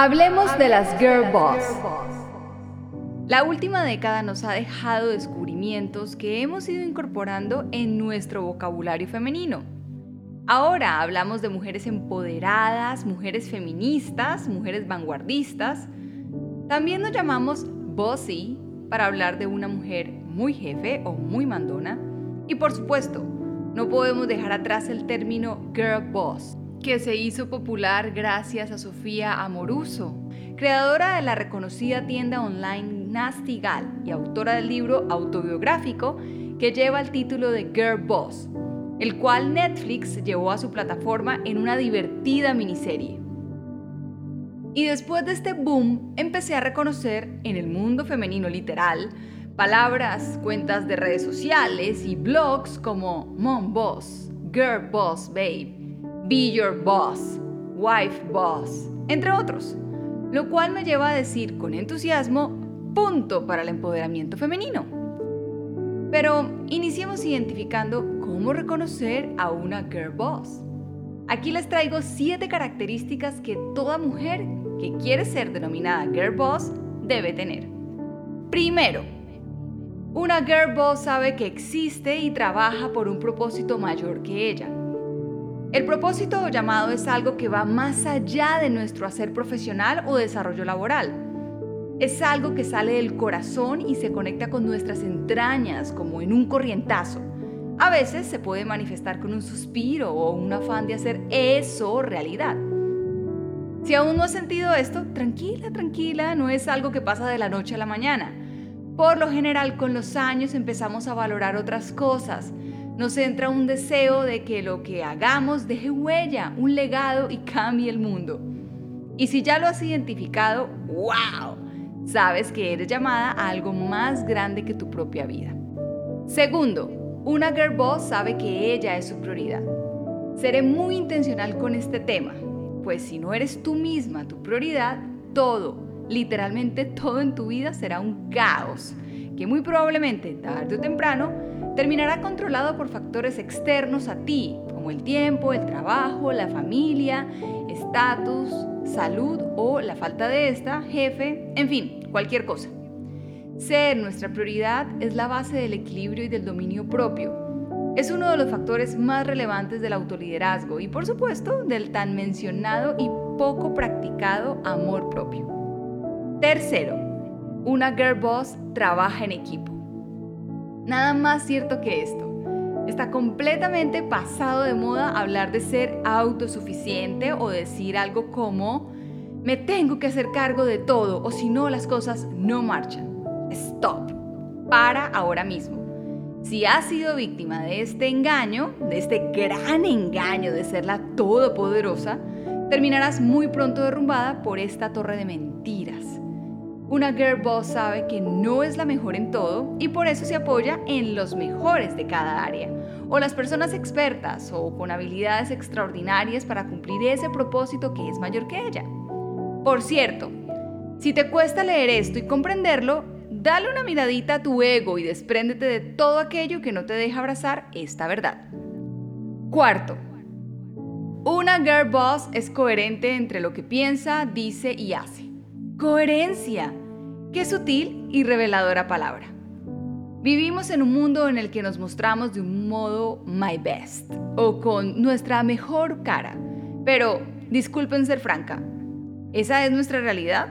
Hablemos de las Girl Boss. La última década nos ha dejado descubrimientos que hemos ido incorporando en nuestro vocabulario femenino. Ahora hablamos de mujeres empoderadas, mujeres feministas, mujeres vanguardistas. También nos llamamos bossy para hablar de una mujer muy jefe o muy mandona. Y por supuesto, no podemos dejar atrás el término girl boss, que se hizo popular gracias a Sofía Amoruso, creadora de la reconocida tienda online Nasty Gal y autora del libro autobiográfico que lleva el título de Girl Boss, el cual Netflix llevó a su plataforma en una divertida miniserie. Y después de este boom, empecé a reconocer en el mundo femenino literal palabras, cuentas de redes sociales y blogs como Mom Boss, Girl Boss Babe, Be Your Boss, Wife Boss, entre otros. Lo cual me lleva a decir con entusiasmo, punto para el empoderamiento femenino. Pero iniciemos identificando cómo reconocer a una Girl Boss. Aquí les traigo 7 características que toda mujer que quiere ser denominada Girl Boss debe tener. Primero, una Girl Boss sabe que existe y trabaja por un propósito mayor que ella. El propósito o llamado es algo que va más allá de nuestro hacer profesional o desarrollo laboral. Es algo que sale del corazón y se conecta con nuestras entrañas como en un corrientazo. A veces se puede manifestar con un suspiro o un afán de hacer eso realidad. Si aún no has sentido esto, tranquila, tranquila, no es algo que pasa de la noche a la mañana. Por lo general, con los años empezamos a valorar otras cosas, nos entra un deseo de que lo que hagamos deje huella, un legado y cambie el mundo. Y si ya lo has identificado, ¡wow! Sabes que eres llamada a algo más grande que tu propia vida. Segundo, una girl boss sabe que ella es su prioridad. Seré muy intencional con este tema, pues si no eres tú misma tu prioridad, todo, literalmente todo en tu vida será un caos, que muy probablemente tarde o temprano terminará controlado por factores externos a ti, como el tiempo, el trabajo, la familia, estatus, salud o la falta de esta, jefe, en fin, cualquier cosa. Ser nuestra prioridad es la base del equilibrio y del dominio propio. Es uno de los factores más relevantes del autoliderazgo y por supuesto del tan mencionado y poco practicado amor propio. Tercero, una girl boss trabaja en equipo. Nada más cierto que esto. Está completamente pasado de moda hablar de ser autosuficiente o decir algo como me tengo que hacer cargo de todo o si no las cosas no marchan. Stop. Para ahora mismo. Si has sido víctima de este engaño, de este gran engaño de ser la todopoderosa, terminarás muy pronto derrumbada por esta torre de mentiras. Una girl boss sabe que no es la mejor en todo y por eso se apoya en los mejores de cada área, o las personas expertas o con habilidades extraordinarias para cumplir ese propósito que es mayor que ella. Por cierto, si te cuesta leer esto y comprenderlo, dale una miradita a tu ego y despréndete de todo aquello que no te deja abrazar esta verdad. Cuarto, una girl boss es coherente entre lo que piensa, dice y hace. Coherencia. Qué sutil y reveladora palabra. Vivimos en un mundo en el que nos mostramos de un modo my best o con nuestra mejor cara. Pero, disculpen ser franca, ¿esa es nuestra realidad?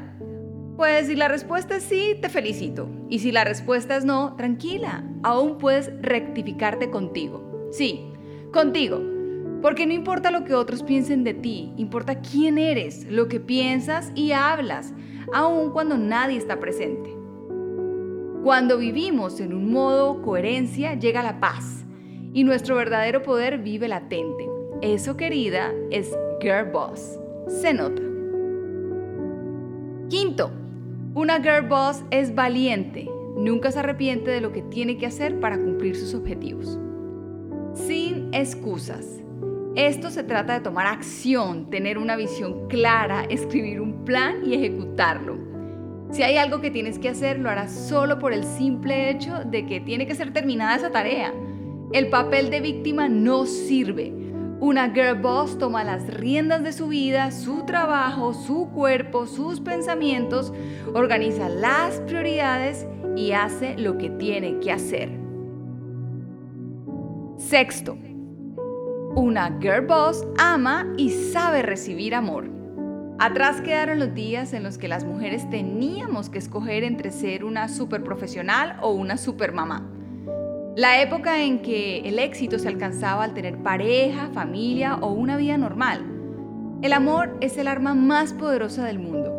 Pues si la respuesta es sí, te felicito. Y si la respuesta es no, tranquila, aún puedes rectificarte contigo. Sí, contigo. Porque no importa lo que otros piensen de ti, importa quién eres, lo que piensas y hablas aun cuando nadie está presente. Cuando vivimos en un modo coherencia, llega la paz y nuestro verdadero poder vive latente. Eso, querida, es Girl Boss. Se nota. Una girl boss es valiente, nunca se arrepiente de lo que tiene que hacer para cumplir sus objetivos. Sin excusas. Esto se trata de tomar acción, tener una visión clara, escribir un plan y ejecutarlo. Si hay algo que tienes que hacer, lo harás solo por el simple hecho de que tiene que ser terminada esa tarea. El papel de víctima no sirve. Una girl boss toma las riendas de su vida, su trabajo, su cuerpo, sus pensamientos, organiza las prioridades y hace lo que tiene que hacer. Sexto, una girl boss ama y sabe recibir amor. Atrás quedaron los días en los que las mujeres teníamos que escoger entre ser una super profesional o una super mamá. La época en que el éxito se alcanzaba al tener pareja, familia o una vida normal. El amor es el arma más poderosa del mundo.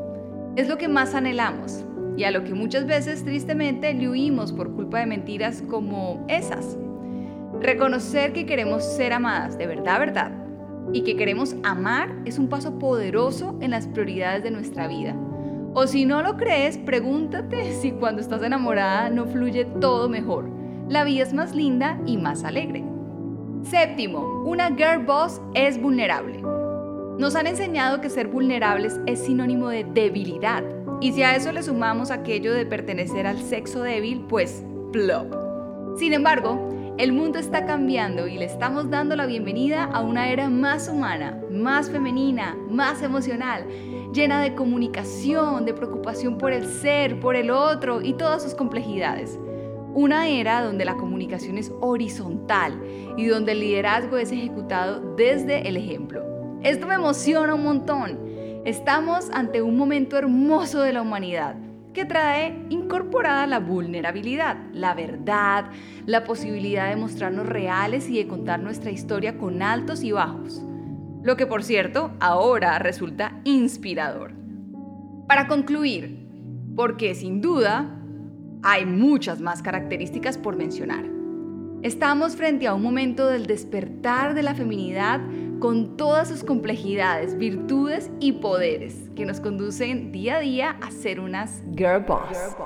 Es lo que más anhelamos y a lo que muchas veces tristemente le huimos por culpa de mentiras como esas. Reconocer que queremos ser amadas de verdad, verdad, y que queremos amar es un paso poderoso en las prioridades de nuestra vida. O si no lo crees, pregúntate si cuando estás enamorada no fluye todo mejor la vida es más linda y más alegre. Séptimo, una girl boss es vulnerable. Nos han enseñado que ser vulnerables es sinónimo de debilidad. Y si a eso le sumamos aquello de pertenecer al sexo débil, pues plop. Sin embargo, el mundo está cambiando y le estamos dando la bienvenida a una era más humana, más femenina, más emocional, llena de comunicación, de preocupación por el ser, por el otro y todas sus complejidades. Una era donde la comunicación es horizontal y donde el liderazgo es ejecutado desde el ejemplo. Esto me emociona un montón. Estamos ante un momento hermoso de la humanidad que trae incorporada la vulnerabilidad, la verdad, la posibilidad de mostrarnos reales y de contar nuestra historia con altos y bajos. Lo que por cierto ahora resulta inspirador. Para concluir, porque sin duda hay muchas más características por mencionar. Estamos frente a un momento del despertar de la feminidad con todas sus complejidades, virtudes y poderes que nos conducen día a día a ser unas girl boss.